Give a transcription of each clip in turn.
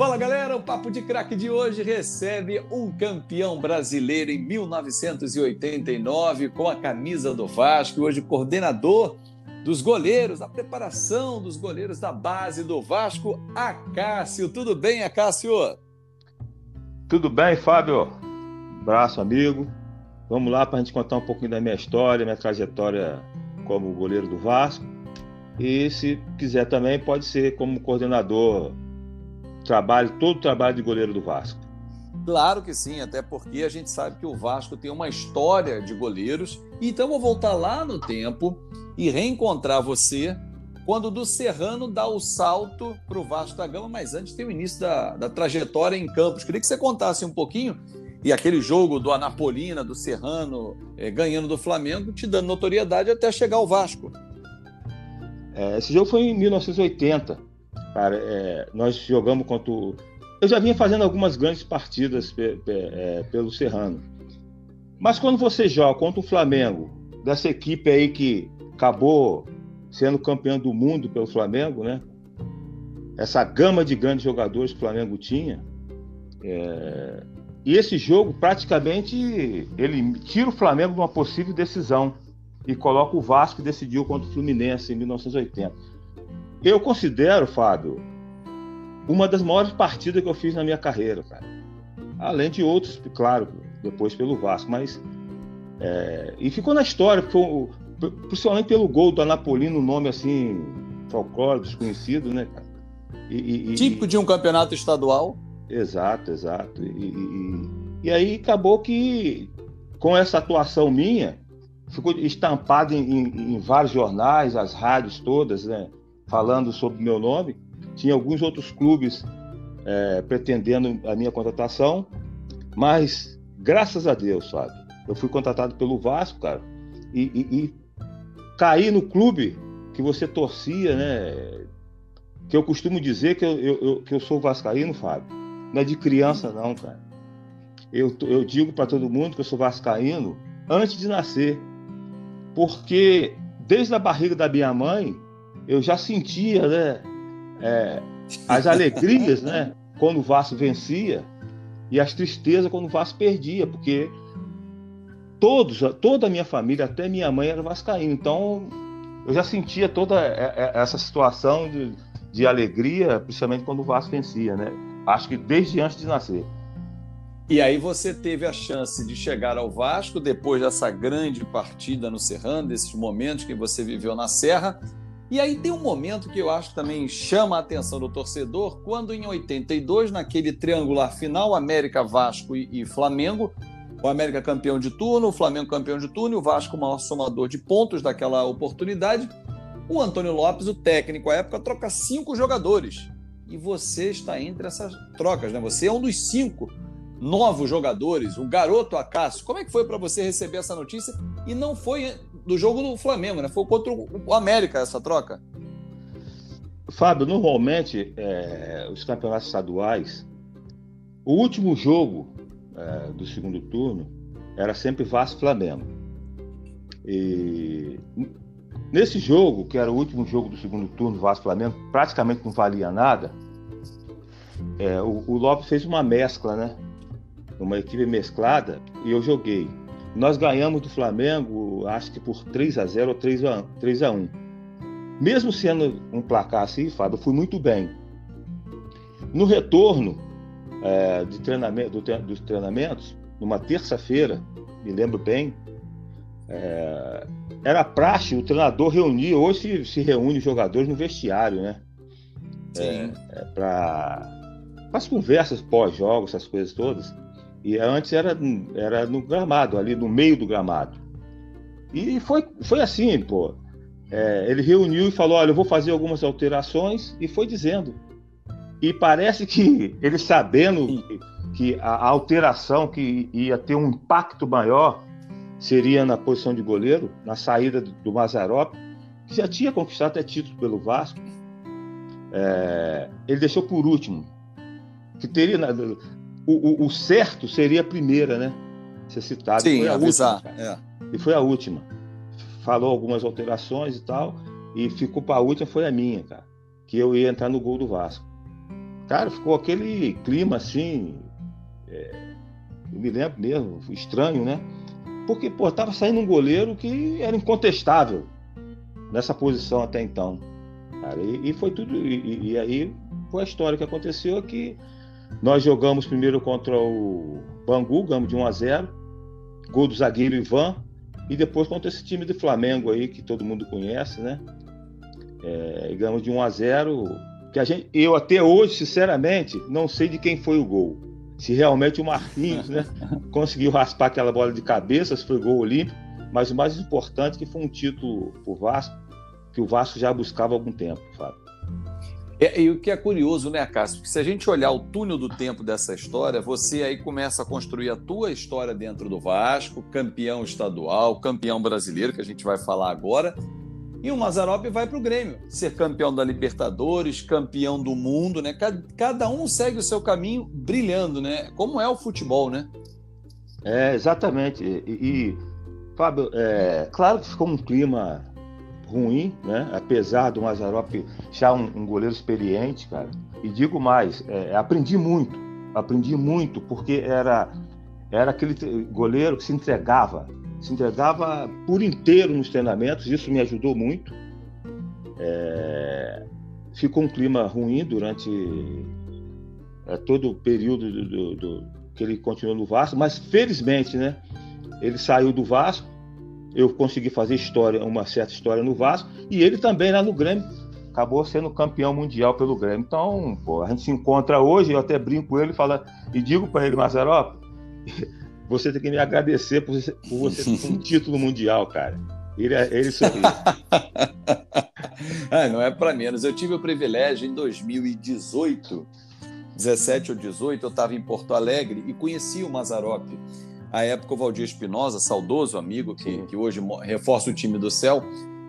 Fala galera, o Papo de Craque de hoje recebe um campeão brasileiro em 1989 com a camisa do Vasco, hoje coordenador dos goleiros, da preparação dos goleiros da base do Vasco, Acácio. Tudo bem, Acácio? Tudo bem, Fábio? Abraço, amigo. Vamos lá para a gente contar um pouquinho da minha história, minha trajetória como goleiro do Vasco. E se quiser também, pode ser como coordenador trabalho, todo o trabalho de goleiro do Vasco. Claro que sim, até porque a gente sabe que o Vasco tem uma história de goleiros. Então vou voltar lá no tempo e reencontrar você quando do Serrano dá o salto para o Vasco da Gama, mas antes tem o início da, da trajetória em Campos. Queria que você contasse um pouquinho e aquele jogo do Anapolina, do Serrano, é, ganhando do Flamengo, te dando notoriedade até chegar ao Vasco. É, esse jogo foi em 1980. Cara, é, nós jogamos contra o... Eu já vinha fazendo algumas grandes partidas pe, pe, é, pelo Serrano. Mas quando você joga contra o Flamengo, dessa equipe aí que acabou sendo campeão do mundo pelo Flamengo, né? Essa gama de grandes jogadores que o Flamengo tinha. É... E esse jogo, praticamente, ele tira o Flamengo de uma possível decisão e coloca o Vasco que decidiu contra o Fluminense em 1980. Eu considero, Fábio, uma das maiores partidas que eu fiz na minha carreira, cara. Além de outros, claro, depois pelo Vasco, mas. É, e ficou na história, foi, principalmente pelo gol do Anapolino, um nome assim, folclore, desconhecido, né, cara? E, e, Típico de um campeonato estadual. Exato, exato. E, e, aí acabou que, com essa atuação minha, ficou estampado em, em, em vários jornais, as rádios todas, né? Falando sobre o meu nome. Tinha alguns outros clubes é, pretendendo a minha contratação, mas graças a Deus, sabe? Eu fui contratado pelo Vasco, cara, e, e, e caí no clube que você torcia, né? Que eu costumo dizer que eu, eu, que eu sou vascaíno, Fábio. Não é de criança, não, cara. Eu, eu digo para todo mundo que eu sou vascaíno antes de nascer. Porque desde a barriga da minha mãe, eu já sentia né, é, as alegrias né, quando o Vasco vencia e as tristezas quando o Vasco perdia, porque todos, toda a minha família, até minha mãe era vascaína. Então eu já sentia toda essa situação de, de alegria, principalmente quando o Vasco vencia, né? Acho que desde antes de nascer. E aí você teve a chance de chegar ao Vasco depois dessa grande partida no Serrano, desses momentos que você viveu na Serra, e aí tem um momento que eu acho que também chama a atenção do torcedor, quando em 82, naquele triangular final, América, Vasco e, e Flamengo, o América campeão de turno, o Flamengo campeão de turno e o Vasco o maior somador de pontos daquela oportunidade, o Antônio Lopes, o técnico à época, troca cinco jogadores. E você está entre essas trocas, né? Você é um dos cinco novos jogadores, o garoto Acácio. Como é que foi para você receber essa notícia? E não foi do jogo do Flamengo, né? Foi contra o América essa troca. Fábio, normalmente é, os campeonatos estaduais, o último jogo é, do segundo turno era sempre Vasco Flamengo. E nesse jogo, que era o último jogo do segundo turno, Vasco Flamengo, praticamente não valia nada. É, o, o Lopes fez uma mescla, né? Uma equipe mesclada e eu joguei. Nós ganhamos do Flamengo, acho que por 3 a 0 ou 3 a, 3 a 1. Mesmo sendo um placar assim, Fábio, eu fui muito bem. No retorno é, de treinamento, do, dos treinamentos, numa terça-feira, me lembro bem, é, era praxe o treinador reunir, hoje se, se reúne os jogadores no vestiário, né? Sim. É, é para as conversas pós-jogos, essas coisas todas. E antes era, era no gramado, ali no meio do gramado. E foi, foi assim, pô. É, ele reuniu e falou: Olha, eu vou fazer algumas alterações, e foi dizendo. E parece que ele sabendo que, que a alteração que ia ter um impacto maior seria na posição de goleiro, na saída do Mazarop, que já tinha conquistado até título pelo Vasco. É, ele deixou por último. Que teria o, o, o, certo seria a primeira, né? Ser citado. Sim, foi a avisar. Última, é. E foi a última. Falou algumas alterações e tal, e ficou para a última, foi a minha, cara. Que eu ia entrar no gol do Vasco. Cara, ficou aquele clima assim. É, eu me lembro mesmo, estranho, né? Porque, pô, tava saindo um goleiro que era incontestável nessa posição até então. Cara, e, e foi tudo. E, e, aí foi a história que aconteceu que nós jogamos primeiro contra o Bangu, ganhamos de 1 a 0 gol do zagueiro Ivan, e depois contra esse time do Flamengo aí, que todo mundo conhece, né? É, ganhamos de 1 a 0 que a gente, eu até hoje, sinceramente, não sei de quem foi o gol. Se realmente o Marquinhos, né, conseguiu raspar aquela bola de cabeça, se foi gol olímpico, mas o mais importante é que foi um título pro Vasco, que o Vasco já buscava há algum tempo, Fábio. É, e o que é curioso, né, Cássio? Porque se a gente olhar o túnel do tempo dessa história, você aí começa a construir a tua história dentro do Vasco, campeão estadual, campeão brasileiro, que a gente vai falar agora, e o Mazarop vai para o Grêmio, ser campeão da Libertadores, campeão do mundo, né? Cada um segue o seu caminho brilhando, né? Como é o futebol, né? É, exatamente. E, e Fábio, é, claro que ficou um clima ruim, né? Apesar do Mazarop já um, um goleiro experiente, cara. E digo mais, é, aprendi muito, aprendi muito porque era era aquele goleiro que se entregava, se entregava por inteiro nos treinamentos. Isso me ajudou muito. É, ficou um clima ruim durante é, todo o período do, do, do, que ele continuou no Vasco, mas felizmente, né? Ele saiu do Vasco eu consegui fazer história, uma certa história no Vasco, e ele também lá no Grêmio acabou sendo campeão mundial pelo Grêmio. Então, pô, a gente se encontra hoje, eu até brinco com ele fala, e digo para ele, Mazarop, você tem que me agradecer por você, por você ter um título mundial, cara. Ele, é, ele sorriu. ah, não é para menos. Eu tive o privilégio em 2018, 17 ou 18, eu estava em Porto Alegre e conheci o Mazarop à época o Valdir Espinosa, saudoso amigo que, que hoje reforça o time do céu,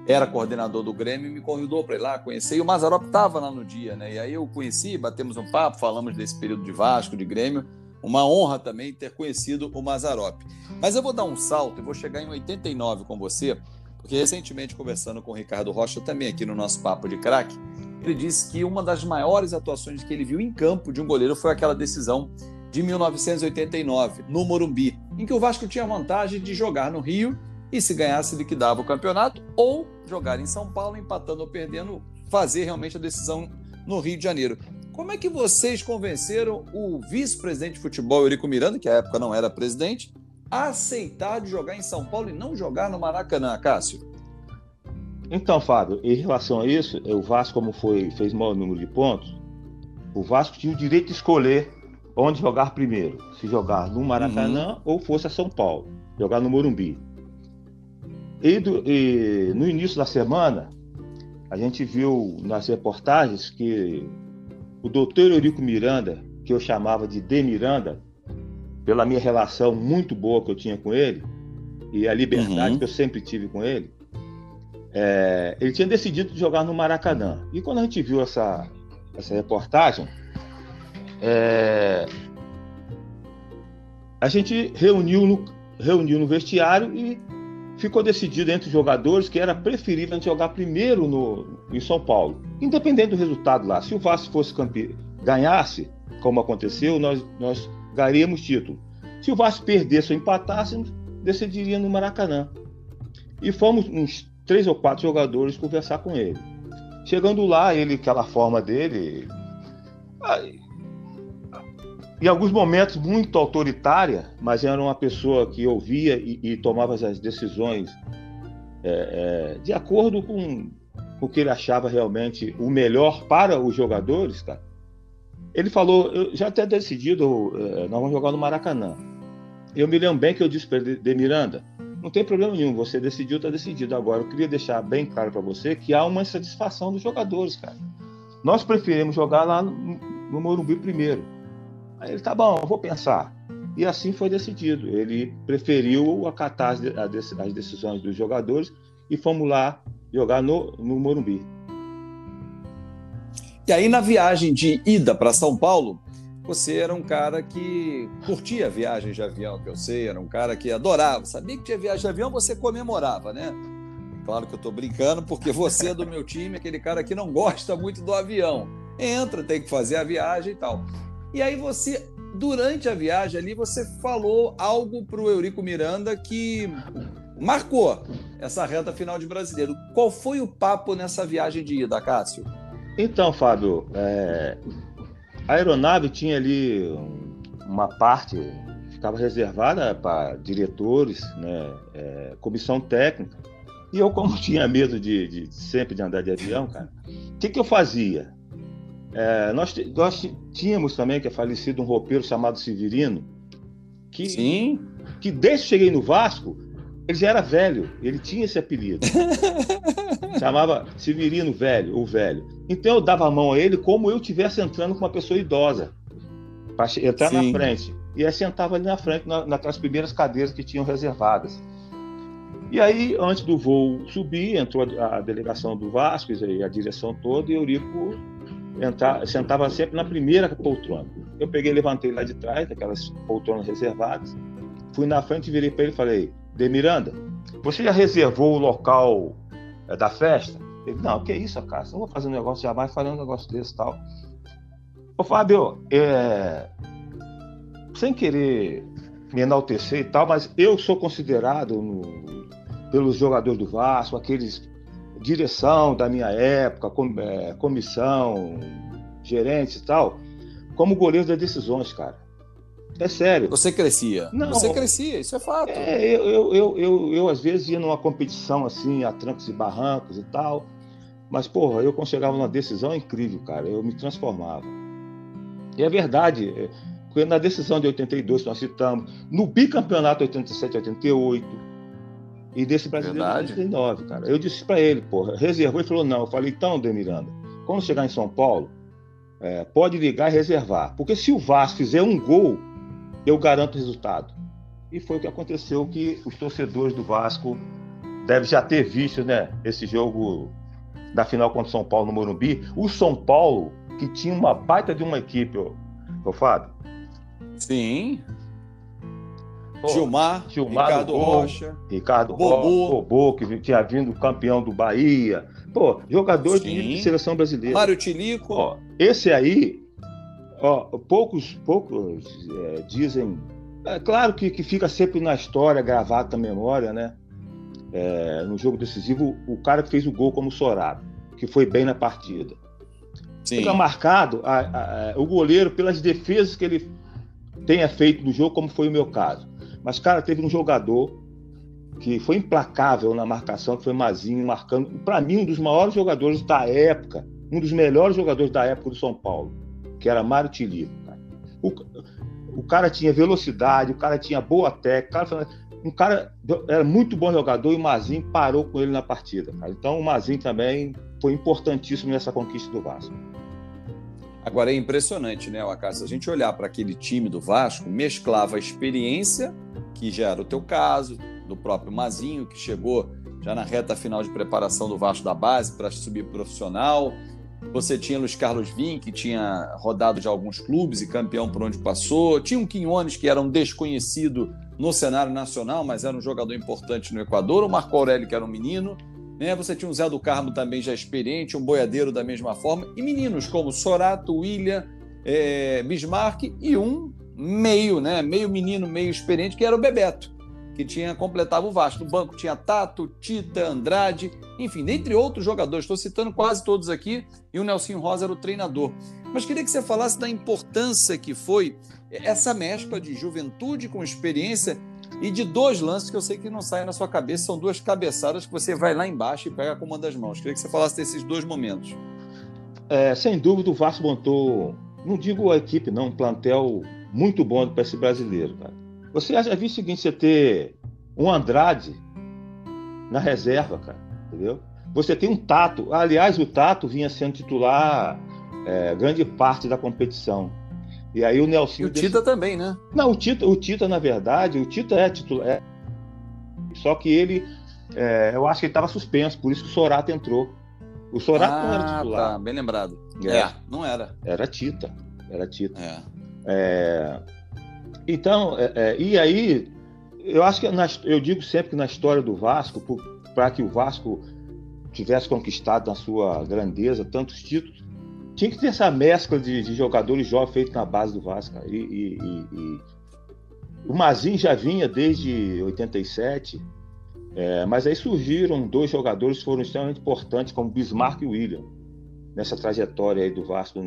era coordenador do Grêmio e me convidou para ir lá conhecer. E o Mazarop estava lá no dia, né? E aí eu conheci, batemos um papo, falamos desse período de Vasco, de Grêmio. Uma honra também ter conhecido o Mazarop. Mas eu vou dar um salto e vou chegar em 89 com você, porque recentemente conversando com o Ricardo Rocha, também aqui no nosso Papo de Craque, ele disse que uma das maiores atuações que ele viu em campo de um goleiro foi aquela decisão de 1989, no Morumbi, em que o Vasco tinha vantagem de jogar no Rio e se ganhasse liquidava o campeonato, ou jogar em São Paulo, empatando ou perdendo, fazer realmente a decisão no Rio de Janeiro. Como é que vocês convenceram o vice-presidente de futebol, Eurico Miranda, que à época não era presidente, a aceitar de jogar em São Paulo e não jogar no Maracanã, Cássio? Então, Fábio, em relação a isso, o Vasco, como foi, fez maior número de pontos, o Vasco tinha o direito de escolher onde jogar primeiro, se jogar no Maracanã uhum. ou fosse a São Paulo, jogar no Morumbi. E, do, e, no início da semana, a gente viu nas reportagens que o doutor Eurico Miranda, que eu chamava de De Miranda, pela minha relação muito boa que eu tinha com ele, e a liberdade uhum. que eu sempre tive com ele, é, ele tinha decidido jogar no Maracanã. E quando a gente viu essa, essa reportagem, é... A gente reuniu no, reuniu no vestiário e ficou decidido entre os jogadores que era preferível a gente jogar primeiro no, em São Paulo, independente do resultado lá. Se o Vasco fosse campeão, ganhasse, como aconteceu, nós, nós ganharíamos título. Se o Vasco perdesse ou empatasse, decidiria no Maracanã. E fomos uns três ou quatro jogadores conversar com ele. Chegando lá, ele, aquela forma dele, em alguns momentos muito autoritária, mas era uma pessoa que ouvia e, e tomava as decisões é, é, de acordo com, o que ele achava realmente o melhor para os jogadores, cara. Ele falou, eu já até decidido, é, nós vamos jogar no Maracanã. Eu me lembro bem que eu disse para ele, de Miranda, não tem problema nenhum, você decidiu, está decidido. Agora, eu queria deixar bem claro para você que há uma insatisfação dos jogadores, cara. Nós preferimos jogar lá no, no Morumbi primeiro Aí ele, tá bom, vou pensar. E assim foi decidido. Ele preferiu acatar as, decisões dos jogadores e fomos lá jogar no, no Morumbi. E aí, na viagem de ida para São Paulo, você era um cara que curtia viagens de avião, que eu sei, era um cara que adorava. Sabia que tinha viagem de avião, você comemorava, né? Claro que eu estou brincando, porque você é do meu time, aquele cara que não gosta muito do avião. entra, tem que fazer a viagem e tal. E aí você, durante a viagem ali, você falou algo para o Eurico Miranda que marcou essa reta final de brasileiro. Qual foi o papo nessa viagem de ida, Cássio? Então, Fábio, é... a aeronave tinha ali uma parte ficava reservada para diretores, né, é, comissão técnica. E eu, como tinha medo de, de, sempre de andar de avião, cara, o que, que eu fazia? É, nós, nós tínhamos também, que é falecido, um roupeiro chamado Severino, que, Sim. que desde que cheguei no Vasco, ele já era velho, ele tinha esse apelido. Chamava Severino Velho, o velho. Então eu dava a mão a ele como eu estivesse entrando com uma pessoa idosa, para entrar Sim. na frente. E aí sentava ali na frente, na, naquelas primeiras cadeiras que tinham reservadas. E aí, antes do voo subir, entrou a, a delegação do Vasco e a direção toda, e Eurico entra, sentava sempre na primeira poltrona. Eu peguei, levantei lá de trás, daquelas poltronas reservadas, fui na frente e virei para ele e falei: De Miranda, você já reservou o local é, da festa? Ele, não, que isso, cara, não vou fazer um negócio jamais falando um negócio desse tal. Ô, Fábio, é... sem querer me enaltecer e tal, mas eu sou considerado no pelos jogadores do Vasco, aqueles direção da minha época, com, é, comissão, gerentes e tal, como goleiro das decisões, cara. É sério. Você crescia. Não, Você crescia, isso é fato. É, eu, eu, eu, eu, eu, às vezes ia numa competição assim, a trancos e barrancos e tal, mas, porra, eu quando chegava numa decisão é incrível, cara, eu me transformava. E é verdade, é, na decisão de 82 nós citamos, no bicampeonato 87 88, e desse brasileiro Verdade. de 99, cara. Eu disse para ele, porra, reservou e falou: não. Eu falei, então, Demiranda, quando chegar em São Paulo, é, pode ligar e reservar. Porque se o Vasco fizer um gol, eu garanto o resultado. E foi o que aconteceu que os torcedores do Vasco devem já ter visto, né? Esse jogo da final contra o São Paulo no Morumbi. O São Paulo, que tinha uma baita de uma equipe, ô, ô Fábio. Sim. Gilmar, Gilmar Ricardo Rocha, Ricardo Bobô. Bobô, que tinha vindo campeão do Bahia. Pô, jogador de seleção brasileira. Mário Tilico. Ó, esse aí, ó, poucos, poucos é, dizem. É claro que, que fica sempre na história, gravado na memória, né? É, no jogo decisivo, o cara que fez o gol como Sorado, que foi bem na partida. Sim. Fica marcado a, a, a, o goleiro pelas defesas que ele tenha feito no jogo, como foi o meu caso. Mas, cara, teve um jogador que foi implacável na marcação, que foi Mazinho, marcando, para mim, um dos maiores jogadores da época, um dos melhores jogadores da época do São Paulo, que era Mário Tilico. O, o cara tinha velocidade, o cara tinha boa técnica, cara, um cara era muito bom jogador e o Mazinho parou com ele na partida. Cara. Então o Mazinho também foi importantíssimo nessa conquista do Vasco. Agora é impressionante, né? Se a gente olhar para aquele time do Vasco, mesclava a experiência, que já era o teu caso, do próprio Mazinho, que chegou já na reta final de preparação do Vasco da base para subir profissional. Você tinha Luiz Carlos Vim, que tinha rodado de alguns clubes e campeão por onde passou. Tinha um Quinones, que era um desconhecido no cenário nacional, mas era um jogador importante no Equador. O Marco Aurélio, que era um menino. Né? Você tinha um Zé do Carmo também já experiente, um boiadeiro da mesma forma, e meninos como Sorato, William, é, Bismarck e um meio, né? meio menino, meio experiente, que era o Bebeto, que tinha completava o Vasco. No banco tinha Tato, Tita, Andrade, enfim, dentre outros jogadores. Estou citando quase todos aqui, e o Nelson Rosa era o treinador. Mas queria que você falasse da importância que foi essa mescla de juventude com experiência e de dois lances que eu sei que não saem na sua cabeça, são duas cabeçadas que você vai lá embaixo e pega com uma das mãos. Queria que você falasse desses dois momentos. É, sem dúvida, o Vasco montou, não digo a equipe, não, um plantel muito bom para esse brasileiro. Cara. Você já viu o seguinte: você ter um Andrade na reserva, cara, entendeu? Você tem um Tato. Aliás, o Tato vinha sendo titular é, grande parte da competição. E aí o Nelson. E o Tita também, né? Não, o Tita, o Tita, na verdade, o Tita é titular. É... Só que ele. É, eu acho que ele estava suspenso, por isso que o Sorato entrou. O Sorato ah, não era ah, titular. Tá, bem lembrado. É, é, não era. Era Tita. Era Tita. É. é então, é, é, e aí, eu acho que na, eu digo sempre que na história do Vasco, para que o Vasco tivesse conquistado na sua grandeza tantos títulos, tinha que ter essa mescla de, de jogadores jovens feitos na base do Vasco. E, e, e, o Mazinho já vinha desde 87, é, mas aí surgiram dois jogadores que foram extremamente importantes, como Bismarck e William, nessa trajetória aí do Vasco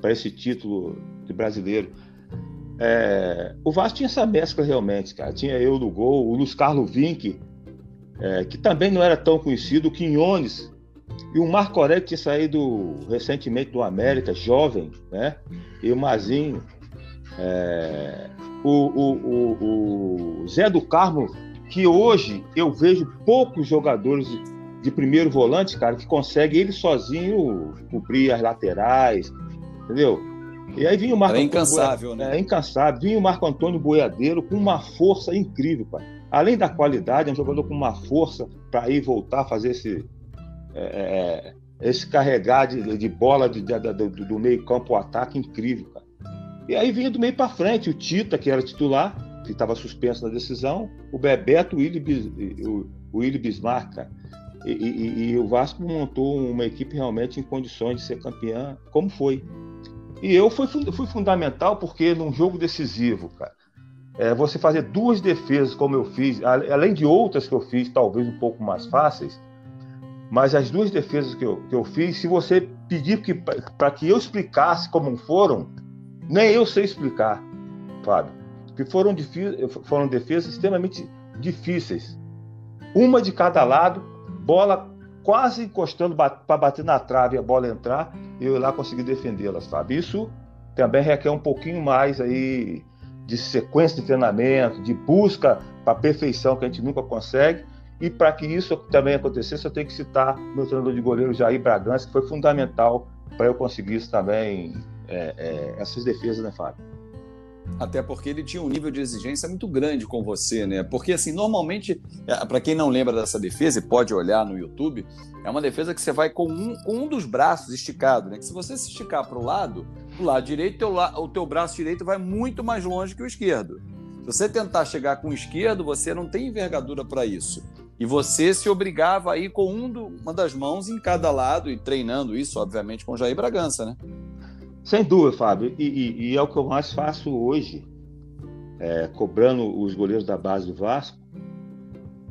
para esse título de brasileiro. É, o Vasco tinha essa mescla realmente, cara. Tinha eu no gol, o Luiz Carlos Vinck, é, que também não era tão conhecido, o Quinhones, e o Marco Aurélio tinha saído recentemente do América, jovem, né? E o Mazinho. É, o, o, o, o, Zé do Carmo, que hoje eu vejo poucos jogadores de, de primeiro volante, cara, que conseguem ele sozinho cobrir as laterais, entendeu? E aí vinha o Marco é incansável, Antônio, né? É incansável. Vinha o Marco Antônio Boiadeiro com uma força incrível, pai. Além da qualidade, é um jogador com uma força para ir voltar, fazer esse, é, é, esse carregar de, de bola de, de, do, do meio campo ao ataque incrível, cara. E aí vinha do meio para frente o Tita, que era titular, que estava suspenso na decisão, o Bebeto, o Willi, o, o Willi Bismarck, cara. E, e, e, o Vasco montou uma equipe realmente em condições de ser campeã, como foi. E eu fui, fui fundamental porque num jogo decisivo, cara, é, você fazer duas defesas como eu fiz, além de outras que eu fiz, talvez um pouco mais fáceis, mas as duas defesas que eu, que eu fiz, se você pedir para que eu explicasse como foram, nem eu sei explicar, Fábio. Que foram, foram defesas extremamente difíceis. Uma de cada lado, bola quase encostando para bater na trave e a bola entrar, eu lá consegui defendê-las, Fábio. Isso também requer um pouquinho mais aí de sequência de treinamento, de busca para perfeição que a gente nunca consegue, e para que isso também acontecesse, eu tenho que citar meu treinador de goleiro, Jair Bragança, que foi fundamental para eu conseguir isso também, é, é, essas defesas, né, Fábio? Até porque ele tinha um nível de exigência muito grande com você, né? Porque, assim, normalmente, é, para quem não lembra dessa defesa, e pode olhar no YouTube, é uma defesa que você vai com um, com um dos braços esticado, né? Que se você se esticar para o lado, o lado direito, teu, o teu braço direito vai muito mais longe que o esquerdo. Se você tentar chegar com o esquerdo, você não tem envergadura para isso. E você se obrigava a ir com um do, uma das mãos em cada lado e treinando isso, obviamente, com Jair Bragança, né? Sem dúvida, Fábio. E, e, e é o que eu mais faço hoje, é, cobrando os goleiros da base do Vasco.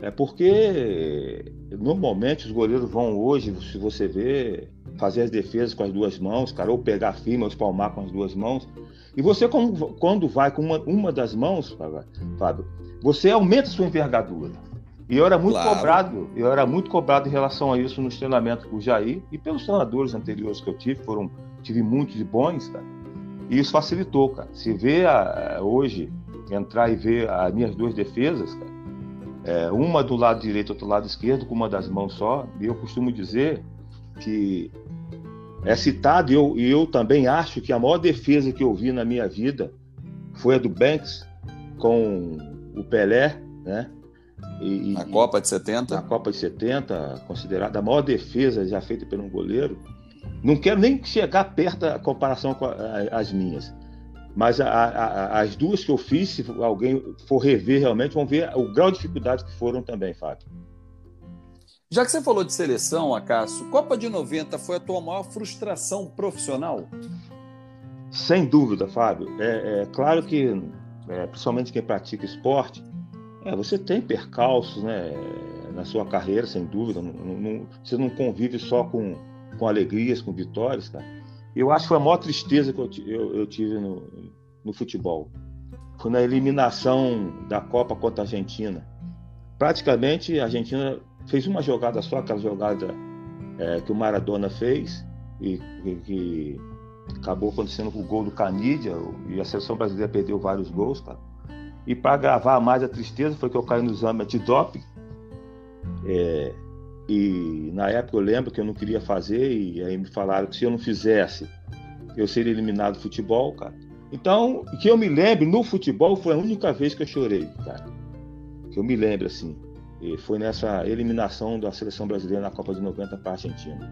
É porque normalmente os goleiros vão hoje, se você vê, fazer as defesas com as duas mãos, cara, ou pegar firme, ou espalmar com as duas mãos. E você, quando vai com uma, uma das mãos, Fábio, você aumenta sua envergadura. E eu era muito claro. cobrado, eu era muito cobrado em relação a isso nos treinamentos com o Jair e pelos treinadores anteriores que eu tive, foram, tive muitos de bons, cara. E isso facilitou, cara. Se vê a, hoje, entrar e ver as minhas duas defesas, cara, é, uma do lado direito, outro lado esquerdo, com uma das mãos só, e eu costumo dizer que é citado, e eu, eu também acho que a maior defesa que eu vi na minha vida foi a do Banks com o Pelé, né? E, na Copa de 70? Na Copa de 70, considerada a maior defesa já feita por um goleiro. Não quero nem chegar perto da comparação com a, a, as minhas. Mas a, as duas que eu fiz, se alguém for rever realmente, vão ver o grau de dificuldade que foram também, Fábio. Já que você falou de seleção, Acácio, Copa de 90 foi a tua maior frustração profissional? Sem dúvida, Fábio. É, é claro que, é, principalmente quem pratica esporte, é, você tem percalços né, na sua carreira, sem dúvida. Não, não, você não convive só com, com alegrias, com vitórias, cara. Eu acho que foi a maior tristeza que eu, eu, eu tive no, no futebol. Foi na eliminação da Copa contra a Argentina. Praticamente a Argentina fez uma jogada só, aquela jogada é, que o Maradona fez, e que, que acabou acontecendo com o gol do Canidia, e a seleção brasileira perdeu vários gols, cara. E para agravar mais a tristeza foi que eu caí no exame antidoping. É, e na época eu lembro que eu não queria fazer, e aí me falaram que se eu não fizesse, eu seria eliminado do futebol, cara. Então, que eu me lembro, no futebol foi a única vez que eu chorei, cara. Que eu me lembro, assim. Foi nessa eliminação da seleção brasileira na Copa de 90 para a Argentina.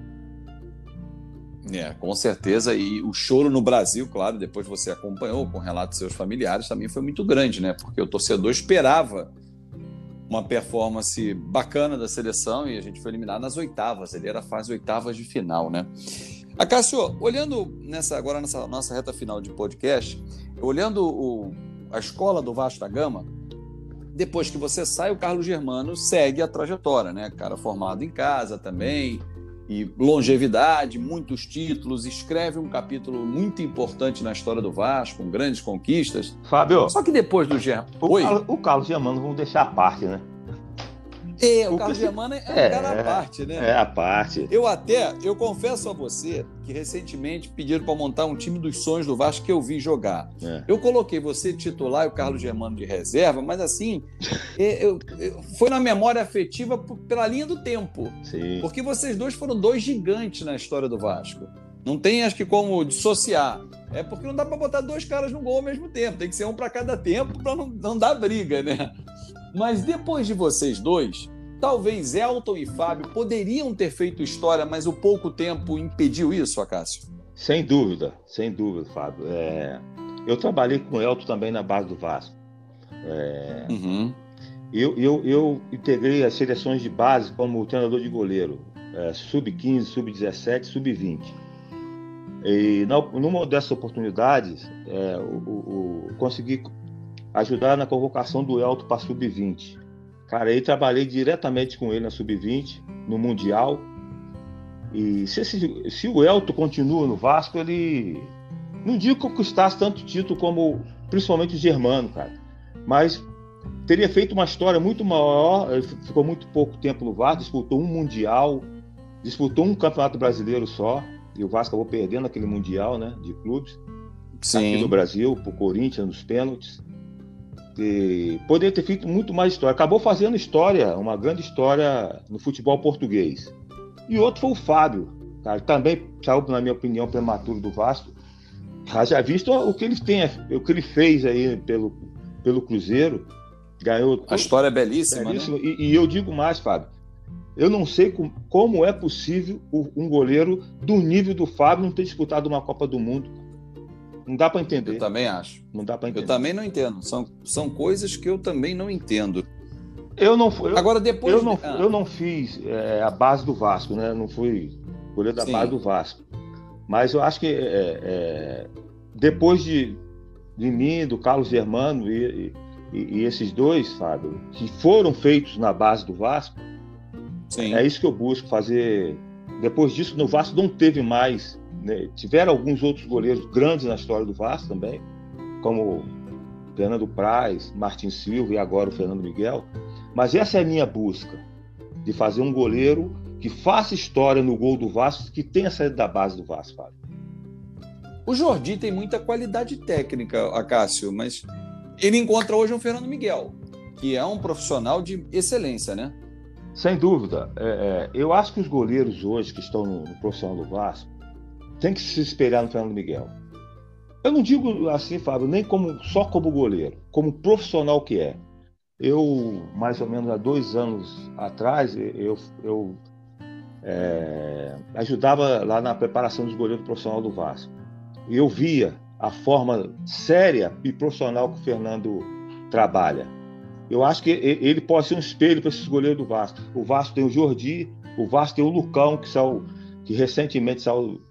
É, com certeza. E o choro no Brasil, claro, depois você acompanhou com relatos seus familiares, também foi muito grande, né? Porque o torcedor esperava uma performance bacana da seleção e a gente foi eliminado nas oitavas. Ele era a fase oitavas de final, né? Acácio, olhando nessa agora nessa nossa reta final de podcast, olhando o, a escola do Vasco da Gama, depois que você sai, o Carlos Germano segue a trajetória, né? Cara formado em casa também, e longevidade, muitos títulos, escreve um capítulo muito importante na história do Vasco, com grandes conquistas. Fábio. Só que depois do Germano. O, o Carlos Germano vamos deixar a parte, né? É, o, Carlos Germano é, é um cara à parte, né? É a parte. Eu até, eu confesso a você que recentemente pediram para montar um time dos sonhos do Vasco que eu vi jogar. É. Eu coloquei você titular e o Carlos Germano de reserva, mas assim, é, eu, eu, foi na memória afetiva pela linha do tempo. Sim. Porque vocês dois foram dois gigantes na história do Vasco. Não tem, acho que, como dissociar. É porque não dá para botar dois caras no gol ao mesmo tempo. Tem que ser um para cada tempo para não, não dar briga, né? Mas depois de vocês dois, talvez Elton e Fábio poderiam ter feito história, mas o pouco tempo impediu isso, Acácio? Sem dúvida, sem dúvida, Fábio. É... Eu trabalhei com o Elton também na base do Vasco. É... Uhum. Eu, eu, eu integrei as seleções de base como treinador de goleiro, é, sub-15, sub-17, sub-20. E numa dessas oportunidades, é, o, o, o, consegui ajudar na convocação do Elton para sub-20. Cara, aí trabalhei diretamente com ele na sub-20, no Mundial. E se, esse, se o Elton continua no Vasco, ele não digo que conquistasse tanto título como principalmente o Germano, cara. Mas teria feito uma história muito maior. Ele ficou muito pouco tempo no Vasco, disputou um Mundial, disputou um Campeonato Brasileiro só. E o Vasco acabou perdendo aquele Mundial né, de clubes. Sim. Aqui no Brasil, pro Corinthians, nos pênaltis e poderia ter feito muito mais história. Acabou fazendo história, uma grande história no futebol português. E outro foi o Fábio, cara, também saiu, na minha opinião, prematuro do Vasco. Já visto o que ele tem, o que ele fez aí pelo, pelo Cruzeiro, ganhou. A história é belíssima, belíssima. Né? E, e, eu digo mais, Fábio. Eu não sei com, como é possível um goleiro do nível do Fábio não ter disputado uma Copa do Mundo. Não dá para entender. Eu também acho. Não dá para entender. Eu também não entendo. São, são coisas que eu também não entendo. Eu não eu, Agora depois eu não, ah. eu não fiz é, a base do Vasco, né? Não fui goleiro da Sim. base do Vasco. Mas eu acho que é, é, depois de, de mim, do Carlos Germano e, e, e, esses dois, Fábio, que foram feitos na base do Vasco, Sim. é isso que eu busco fazer. Depois disso, no Vasco não teve mais né? Tiveram alguns outros goleiros grandes na história do Vasco também, como Fernando Praz, Martin Silva e agora o Fernando Miguel. Mas essa é a minha busca, de fazer um goleiro que faça história no gol do Vasco, que tenha saído da base do Vasco, Fábio. O Jordi tem muita qualidade técnica, Acácio, mas ele encontra hoje um Fernando Miguel, que é um profissional de excelência, né? Sem dúvida. É, é, eu acho que os goleiros hoje que estão no, no profissional do Vasco, tem que se espelhar no Fernando Miguel. Eu não digo assim, Fábio, nem como só como goleiro, como profissional que é. Eu, mais ou menos há dois anos atrás, eu, eu é, ajudava lá na preparação dos goleiros profissional do Vasco. E eu via a forma séria e profissional que o Fernando trabalha. Eu acho que ele pode ser um espelho para esses goleiros do Vasco. O Vasco tem o Jordi, o Vasco tem o Lucão, que, saiu, que recentemente saiu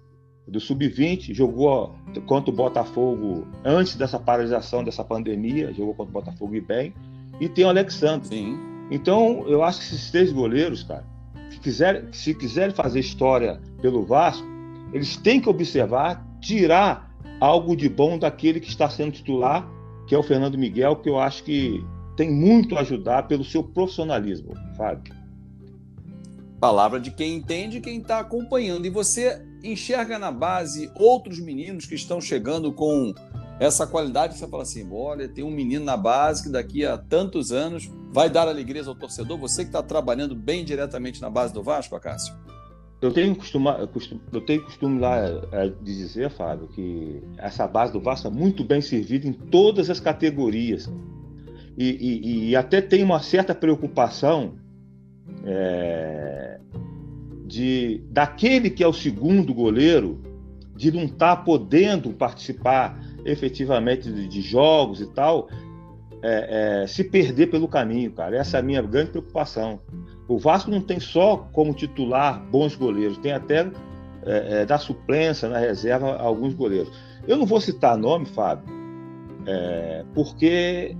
do Sub-20, jogou contra o Botafogo antes dessa paralisação dessa pandemia, jogou contra o Botafogo e bem, e tem o Alexandre. Sim. Então, eu acho que esses três goleiros, cara, se quiserem, se quiserem fazer história pelo Vasco, eles têm que observar, tirar algo de bom daquele que está sendo titular, que é o Fernando Miguel, que eu acho que tem muito a ajudar pelo seu profissionalismo, Fábio. Palavra de quem entende, quem está acompanhando. E você enxerga na base outros meninos que estão chegando com essa qualidade, você fala assim: olha, tem um menino na base que daqui a tantos anos vai dar alegria ao torcedor. Você que está trabalhando bem diretamente na base do Vasco, Acácio? Eu tenho costume, eu tenho costume lá é, de dizer, Fábio, que essa base do Vasco é muito bem servida em todas as categorias. E, e, e até tem uma certa preocupação é, de daquele que é o segundo goleiro de não estar tá podendo participar efetivamente de, de jogos e tal, é, é, se perder pelo caminho, cara. Essa é a minha grande preocupação. O Vasco não tem só como titular bons goleiros, tem até é, é, da suplência na reserva alguns goleiros. Eu não vou citar nome, Fábio, é, porque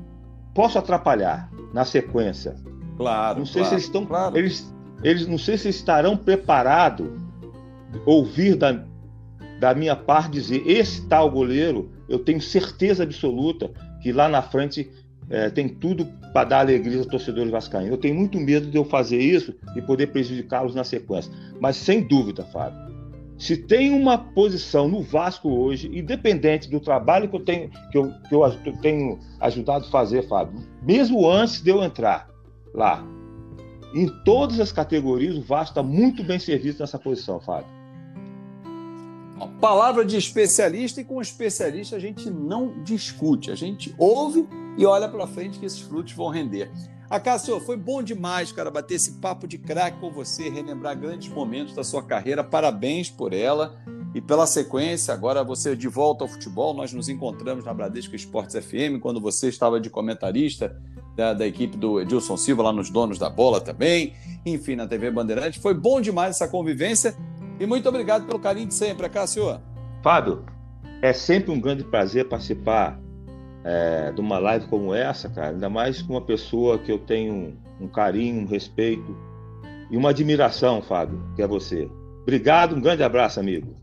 posso atrapalhar na sequência. Claro. Não sei claro, se eles estão. Claro. Eles, eles não sei se estarão preparados ouvir da, da minha parte dizer esse tal goleiro, eu tenho certeza absoluta que lá na frente é, tem tudo para dar alegria aos torcedores vascaínos. Eu tenho muito medo de eu fazer isso e poder prejudicá-los na sequência. Mas sem dúvida, Fábio, se tem uma posição no Vasco hoje, independente do trabalho que eu tenho, que eu, que eu tenho ajudado a fazer, Fábio, mesmo antes de eu entrar lá, em todas as categorias, o Vasco está muito bem servido nessa posição, Fábio. Palavra de especialista, e com especialista a gente não discute, a gente ouve e olha para frente que esses frutos vão render. Acácio, foi bom demais, cara, bater esse papo de craque com você, relembrar grandes momentos da sua carreira. Parabéns por ela e pela sequência. Agora você de volta ao futebol. Nós nos encontramos na Bradesco Esportes FM, quando você estava de comentarista da, da, equipe do Edilson Silva, lá nos Donos da Bola também. Enfim, na TV Bandeirante. Foi bom demais essa convivência. E muito obrigado pelo carinho de sempre, Cássio. Fábio, é sempre um grande prazer participar é, de uma live como essa, cara. Ainda mais com uma pessoa que eu tenho um carinho, um respeito e uma admiração, Fábio, que é você. Obrigado, um grande abraço, amigo.